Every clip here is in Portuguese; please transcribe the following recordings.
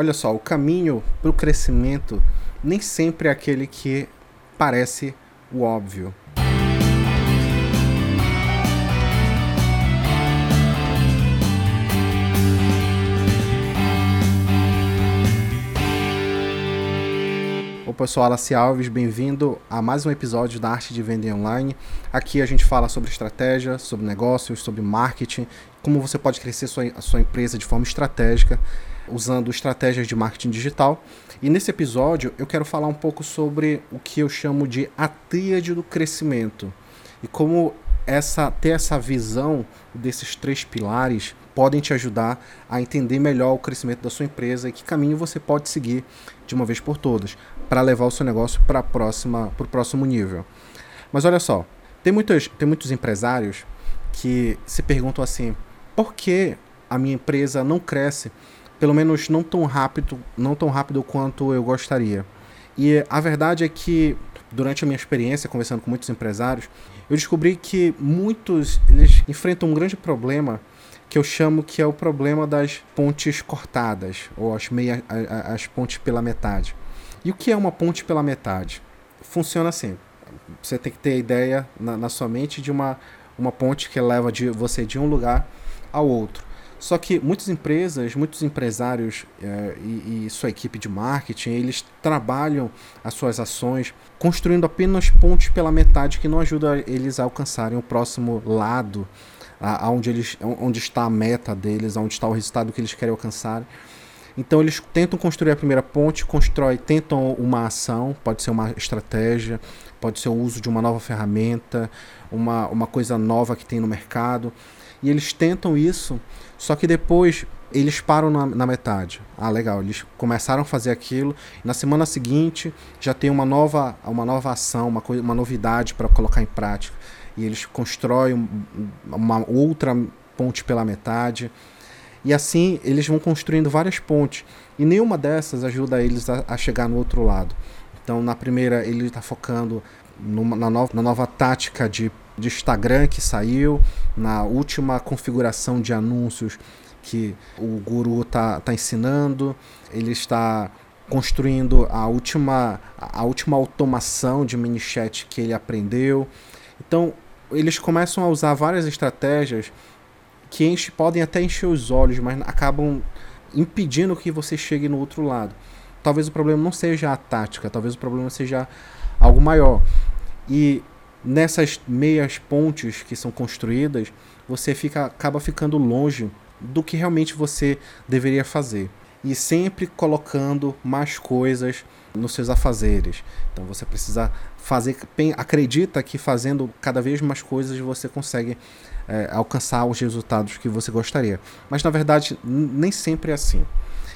Olha só, o caminho para o crescimento nem sempre é aquele que parece o óbvio. Opa, eu sou Alace Alves, bem-vindo a mais um episódio da Arte de Vender Online. Aqui a gente fala sobre estratégia, sobre negócios, sobre marketing, como você pode crescer sua, a sua empresa de forma estratégica, usando estratégias de marketing digital. E nesse episódio eu quero falar um pouco sobre o que eu chamo de a tríade do crescimento e como essa ter essa visão desses três pilares podem te ajudar a entender melhor o crescimento da sua empresa e que caminho você pode seguir de uma vez por todas para levar o seu negócio para próxima para o próximo nível. Mas olha só, tem muitos, tem muitos empresários que se perguntam assim: por que a minha empresa não cresce, pelo menos não tão rápido, não tão rápido quanto eu gostaria? E a verdade é que durante a minha experiência conversando com muitos empresários, eu descobri que muitos eles enfrentam um grande problema que eu chamo que é o problema das pontes cortadas ou as meia, as pontes pela metade. E o que é uma ponte pela metade? Funciona assim. Você tem que ter a ideia na, na sua mente de uma, uma ponte que leva de você de um lugar ao outro. Só que muitas empresas, muitos empresários é, e, e, sua equipe de marketing, eles trabalham as suas ações construindo apenas pontes pela metade que não ajuda eles a alcançarem o próximo lado, aonde eles, onde está a meta deles, onde está o resultado que eles querem alcançar. Então eles tentam construir a primeira ponte, constrói, tentam uma ação, pode ser uma estratégia, pode ser o uso de uma nova ferramenta, uma, uma coisa nova que tem no mercado. E eles tentam isso, só que depois eles param na, na metade. Ah, legal, eles começaram a fazer aquilo, na semana seguinte já tem uma nova, uma nova ação, uma, coisa, uma novidade para colocar em prática. E eles constroem uma outra ponte pela metade e assim eles vão construindo várias pontes. E nenhuma dessas ajuda eles a, a chegar no outro lado. Então, na primeira, ele está focando numa, na, nova, na nova tática de, de Instagram que saiu, na última configuração de anúncios que o guru está tá ensinando, ele está construindo a última, a última automação de mini chat que ele aprendeu. Então, eles começam a usar várias estratégias que enche, podem até encher os olhos, mas acabam impedindo que você chegue no outro lado. Talvez o problema não seja a tática, talvez o problema seja algo maior. E nessas meias pontes que são construídas, você fica, acaba ficando longe do que realmente você deveria fazer. E sempre colocando mais coisas nos seus afazeres. Então você precisa fazer, acredita que fazendo cada vez mais coisas você consegue é, alcançar os resultados que você gostaria. Mas na verdade, nem sempre é assim.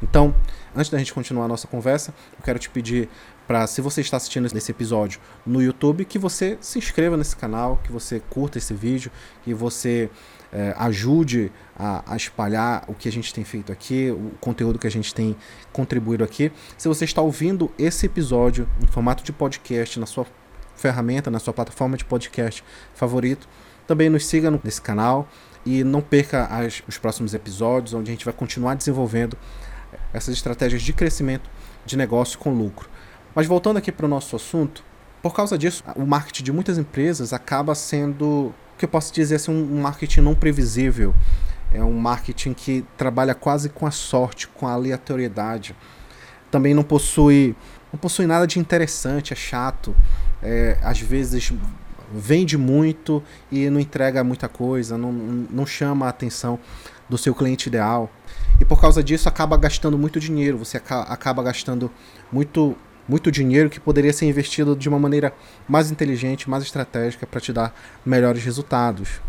Então, antes da gente continuar a nossa conversa, eu quero te pedir para, se você está assistindo esse episódio no YouTube, que você se inscreva nesse canal, que você curta esse vídeo, que você é, ajude a, a, espalhar o que a gente tem feito aqui, o conteúdo que a gente tem contribuído aqui. Se você está ouvindo esse episódio em formato de podcast na sua ferramenta, na sua plataforma de podcast favorito, também nos siga nesse canal e não perca as, os próximos episódios, onde a gente vai continuar desenvolvendo essas estratégias de crescimento de negócio com lucro. Mas voltando aqui para o nosso assunto, por causa disso, o marketing de muitas empresas acaba sendo, o que eu posso dizer assim, um marketing não previsível. É um marketing que trabalha quase com a sorte, com a aleatoriedade. Também não possui, não possui nada de interessante, é chato. É, às vezes vende muito e não entrega muita coisa, não, não chama a atenção do seu cliente ideal. E por causa disso acaba gastando muito dinheiro, você acaba gastando muito, muito dinheiro que poderia ser investido de uma maneira mais inteligente, mais estratégica para te dar melhores resultados.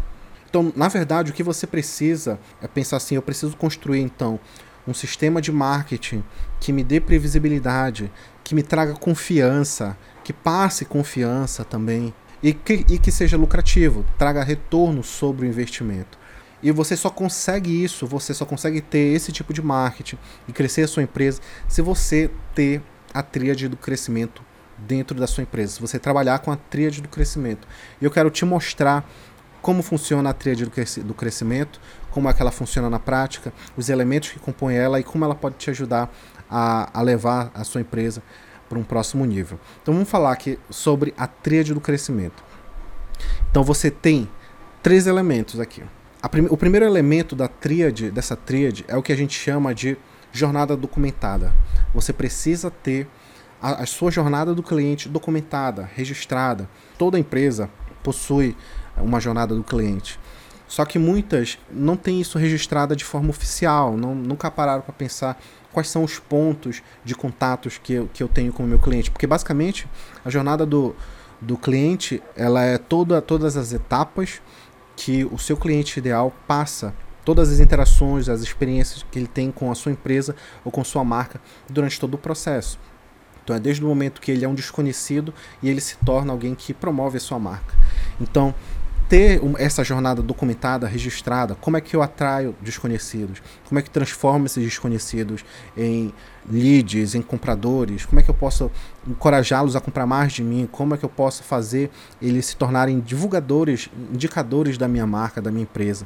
Então, na verdade, o que você precisa é pensar assim: eu preciso construir então um sistema de marketing que me dê previsibilidade, que me traga confiança, que passe confiança também e que, e que seja lucrativo, traga retorno sobre o investimento. E você só consegue isso, você só consegue ter esse tipo de marketing e crescer a sua empresa se você ter a tríade do crescimento dentro da sua empresa, se você trabalhar com a tríade do crescimento. E eu quero te mostrar como funciona a tríade do crescimento, como é que ela funciona na prática, os elementos que compõem ela e como ela pode te ajudar a, a levar a sua empresa para um próximo nível. Então vamos falar aqui sobre a tríade do crescimento. Então você tem três elementos aqui. O primeiro elemento da tríade, dessa tríade, é o que a gente chama de jornada documentada. Você precisa ter a, a sua jornada do cliente documentada, registrada. Toda empresa possui uma jornada do cliente. Só que muitas não têm isso registrada de forma oficial, não, nunca pararam para pensar quais são os pontos de contatos que eu, que eu tenho com o meu cliente. Porque basicamente a jornada do, do cliente ela é toda, todas as etapas que o seu cliente ideal passa, todas as interações, as experiências que ele tem com a sua empresa ou com sua marca durante todo o processo. Então é desde o momento que ele é um desconhecido e ele se torna alguém que promove a sua marca. Então, ter essa jornada documentada, registrada, como é que eu atraio desconhecidos? Como é que transformo esses desconhecidos em leads, em compradores? Como é que eu posso encorajá-los a comprar mais de mim? Como é que eu posso fazer eles se tornarem divulgadores, indicadores da minha marca, da minha empresa?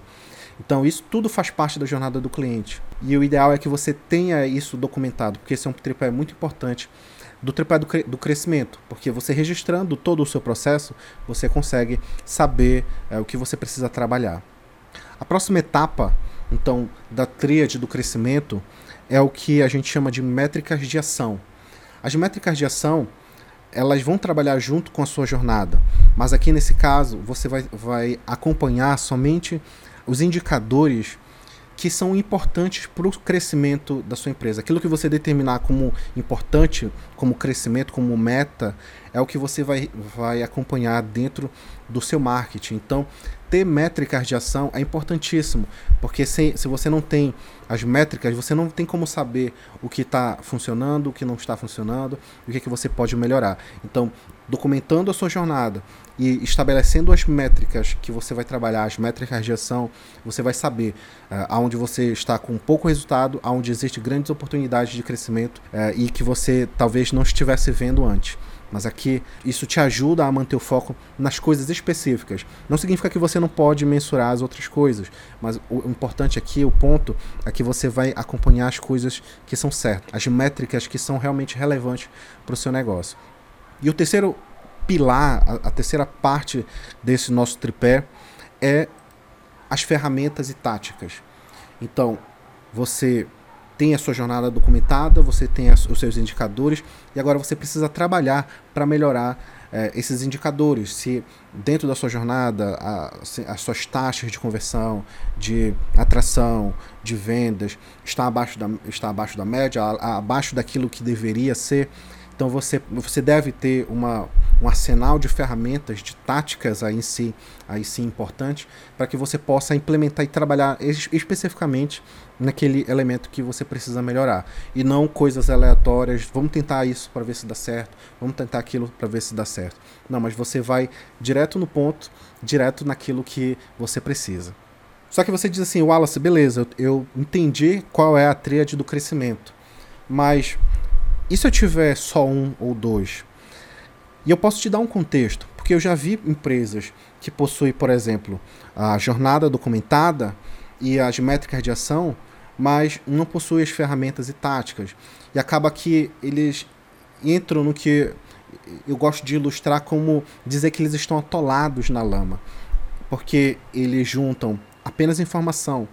Então, isso tudo faz parte da jornada do cliente. E o ideal é que você tenha isso documentado, porque esse é um tripé muito importante do tripé do, cre do crescimento, porque você registrando todo o seu processo, você consegue saber é, o que você precisa trabalhar. A próxima etapa, então, da tríade do crescimento é o que a gente chama de métricas de ação. As métricas de ação, elas vão trabalhar junto com a sua jornada, mas aqui nesse caso, você vai, vai acompanhar somente os indicadores que são importantes para o crescimento da sua empresa. Aquilo que você determinar como importante, como crescimento, como meta, é o que você vai, vai acompanhar dentro do seu marketing. Então, ter métricas de ação é importantíssimo, porque se, se você não tem as métricas, você não tem como saber o que está funcionando, o que não está funcionando, o que, é que você pode melhorar. Então, documentando a sua jornada e estabelecendo as métricas que você vai trabalhar, as métricas de ação, você vai saber uh, aonde você está com pouco resultado, aonde existem grandes oportunidades de crescimento uh, e que você talvez não estivesse vendo antes. Mas aqui isso te ajuda a manter o foco nas coisas específicas. Não significa que você não pode mensurar as outras coisas, mas o importante aqui, o ponto, é que você vai acompanhar as coisas que são certas, as métricas que são realmente relevantes para o seu negócio. E o terceiro pilar, a, terceira parte desse nosso tripé é as ferramentas e táticas. Então, você tem a sua jornada documentada, você tem as, os seus indicadores e agora você precisa trabalhar para melhorar é, esses indicadores. Se dentro da sua jornada a, as suas taxas de conversão, de atração, de vendas está abaixo da, está abaixo da média, a, a, abaixo daquilo que deveria ser, então você, você deve ter uma, um arsenal de ferramentas, de táticas aí si, aí sim importante, para que você possa implementar e trabalhar es especificamente naquele elemento que você precisa melhorar. E não coisas aleatórias, vamos tentar isso para ver se dá certo, vamos tentar aquilo para ver se dá certo. Não, mas você vai direto no ponto, direto naquilo que você precisa. Só que você diz assim, Wallace, beleza, eu, eu entendi qual é a tríade do crescimento, mas e se eu tiver só um ou dois? E eu posso te dar um contexto, porque eu já vi empresas que possuem, por exemplo, a jornada documentada e as métricas de ação, mas não possuem as ferramentas e táticas. E acaba que eles entram no que eu gosto de ilustrar como dizer que eles estão atolados na lama, porque eles juntam apenas informação,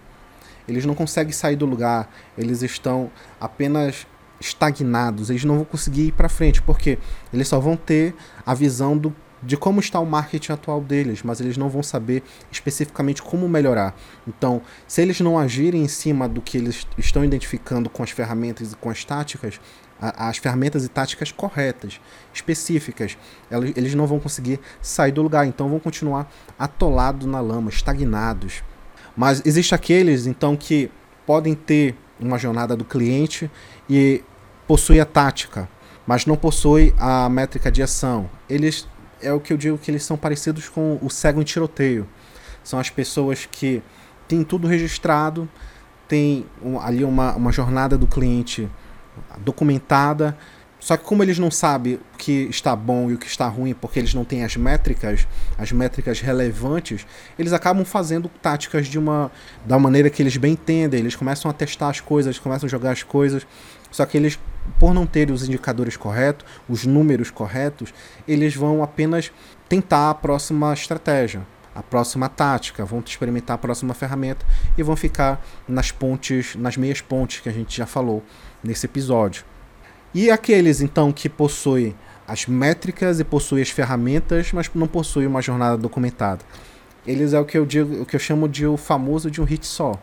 eles não conseguem sair do lugar, eles estão apenas estagnados, eles não vão conseguir ir para frente, porque eles só vão ter a visão do, de como está o marketing atual deles, mas eles não vão saber especificamente como melhorar. Então, se eles não agirem em cima do que eles estão identificando com as ferramentas e com as táticas, a, as ferramentas e táticas corretas, específicas, eles, eles não vão conseguir sair do lugar, então vão continuar atolados na lama, estagnados. Mas existe aqueles, então, que podem ter uma jornada do cliente e possui a tática, mas não possui a métrica de ação. Eles é o que eu digo que eles são parecidos com o cego em tiroteio. São as pessoas que têm tudo registrado, tem um, ali uma, uma jornada do cliente documentada, só que como eles não sabem o que está bom e o que está ruim, porque eles não têm as métricas, as métricas relevantes, eles acabam fazendo táticas de uma da maneira que eles bem entendem. Eles começam a testar as coisas, começam a jogar as coisas Só que eles, por não terem os indicadores corretos, os números corretos, eles vão apenas tentar a próxima estratégia, a próxima tática, vão experimentar a próxima ferramenta e vão ficar nas pontes, nas meias pontes que a gente já falou nesse episódio. E aqueles então que possuem as métricas e possuem as ferramentas, mas não possuem uma jornada documentada. Eles é o que eu digo, o que eu chamo de o famoso de um hit só,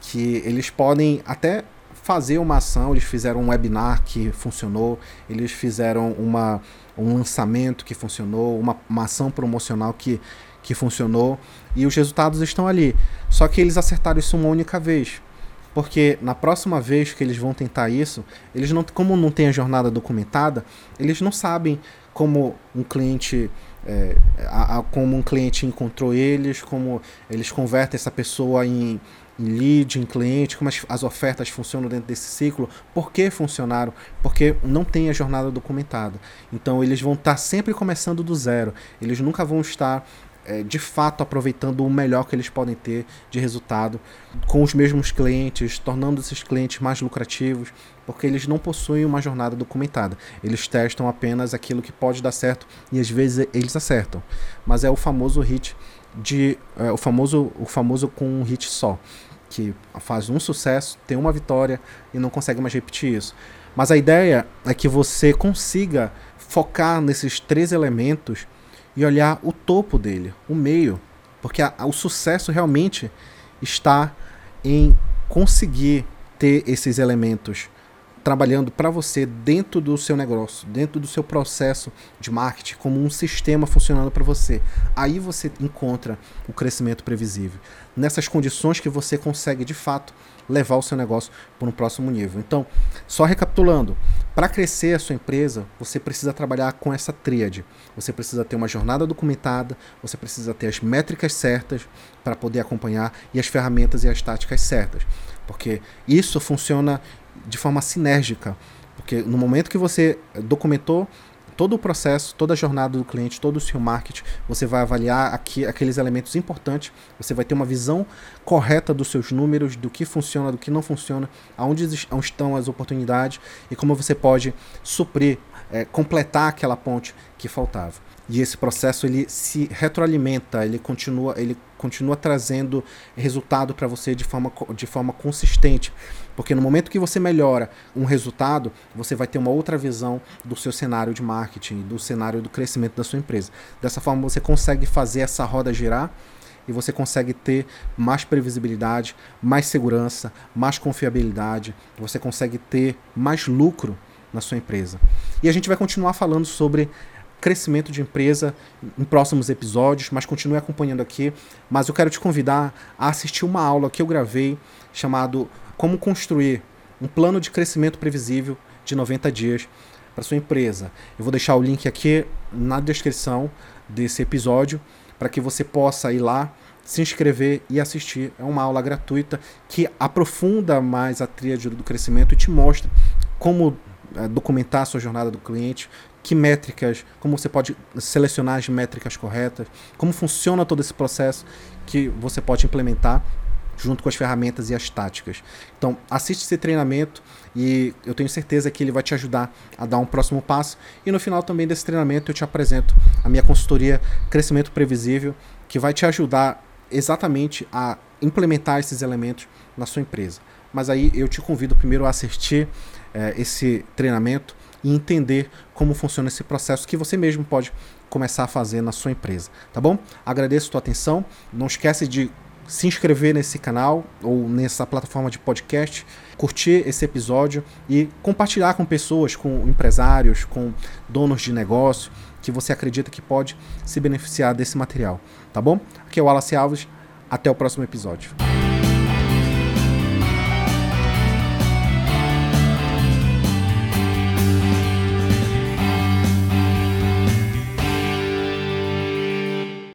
que eles podem até fazer uma ação, eles fizeram um webinar que funcionou, eles fizeram uma, um lançamento que funcionou, uma, uma ação promocional que, que funcionou, e os resultados estão ali. Só que eles acertaram isso uma única vez. Porque na próxima vez que eles vão tentar isso, eles não, como não tem a jornada documentada, eles não sabem como um cliente é, a, a, como um cliente encontrou eles, como eles convertem essa pessoa em, lead, em cliente, como as, as, ofertas funcionam dentro desse ciclo, por que funcionaram, porque não tem a jornada documentada. Então eles vão estar sempre começando do zero, eles nunca vão estar é, de fato aproveitando o melhor que eles podem ter de resultado com os mesmos clientes, tornando esses clientes mais lucrativos, porque eles não possuem uma jornada documentada. Eles testam apenas aquilo que pode dar certo e às vezes eles acertam. Mas é o famoso hit de é, o famoso o famoso com um hit só, que faz um sucesso, tem uma vitória e não consegue mais repetir isso. Mas a ideia é que você consiga focar nesses três elementos e olhar o topo dele, o meio, porque a, a, o sucesso realmente está em conseguir ter esses elementos trabalhando para você dentro do seu negócio, dentro do seu processo de marketing, como um sistema funcionando para você. Aí você encontra o crescimento previsível. Nessas condições que você consegue de fato levar o seu negócio para um próximo nível. Então, só recapitulando, para crescer a sua empresa, você precisa trabalhar com essa tríade. Você precisa ter uma jornada documentada, você precisa ter as métricas certas para poder acompanhar e as ferramentas e as táticas certas. Porque isso funciona de forma sinérgica. Porque no momento que você documentou todo o processo, toda a jornada do cliente, todo o seu marketing, você vai avaliar aqui, aqueles elementos importantes, você vai ter uma visão correta dos seus números, do que funciona, do que não funciona, aonde estão as oportunidades e como você pode suprir, é, completar aquela ponte que faltava. E esse processo ele se retroalimenta, ele continua, ele continua trazendo resultado para você de forma, de forma consistente. Porque no momento que você melhora um resultado, você vai ter uma outra visão do seu cenário de marketing, do cenário do crescimento da sua empresa. Dessa forma, você consegue fazer essa roda girar e você consegue ter mais previsibilidade, mais segurança, mais confiabilidade, você consegue ter mais lucro na sua empresa. E a gente vai continuar falando sobre crescimento de empresa em próximos episódios, mas continue acompanhando aqui. Mas eu quero te convidar a assistir uma aula que eu gravei chamado Como construir um plano de crescimento previsível de 90 dias para sua empresa. Eu vou deixar o link aqui na descrição desse episódio para que você possa ir lá, se inscrever e assistir. É uma aula gratuita que aprofunda mais a tríade do crescimento e te mostra como é, documentar a sua jornada do cliente, que métricas, como você pode selecionar as métricas corretas, como funciona todo esse processo que você pode implementar junto com as ferramentas e as táticas. Então, assiste esse treinamento e eu tenho certeza que ele vai te ajudar a dar um próximo passo. E no final também desse treinamento eu te apresento a minha consultoria Crescimento Previsível, que vai te ajudar exatamente a implementar esses elementos na sua empresa. Mas aí eu te convido primeiro a assistir é, esse treinamento e entender como funciona esse processo que você mesmo pode começar a fazer na sua empresa, tá bom? Agradeço a tua atenção. Não esquece de se inscrever nesse canal ou nessa plataforma de podcast, curtir esse episódio e compartilhar com pessoas, com empresários, com donos de negócio que você acredita que pode se beneficiar desse material, tá bom? Aqui é o Wallace Alves, até o próximo episódio.